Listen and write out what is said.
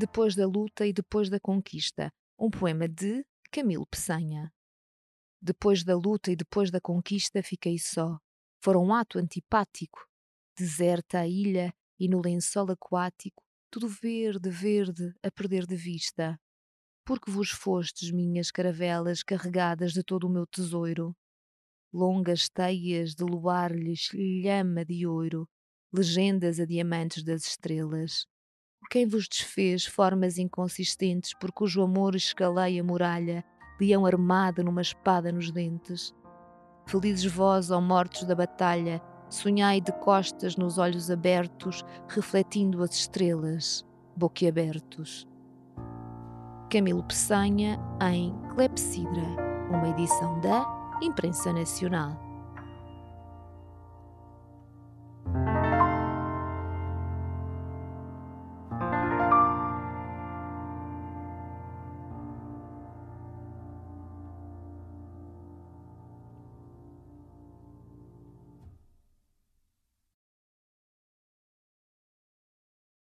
Depois da luta e depois da conquista, um poema de Camilo Peçanha. Depois da luta e depois da conquista fiquei só. Fora um ato antipático. Deserta a ilha e no lençol aquático, tudo verde, verde, a perder de vista. Porque vos fostes minhas caravelas carregadas de todo o meu tesouro. Longas teias de luar-lhes lhama de ouro, legendas a diamantes das estrelas. Quem vos desfez formas inconsistentes por cujo amor escalei a muralha, leão armado numa espada nos dentes. Felizes vós, ó mortos da batalha, sonhai de costas nos olhos abertos, refletindo as estrelas, boquiabertos. Camilo Peçanha em Clepsidra, uma edição da Imprensa Nacional.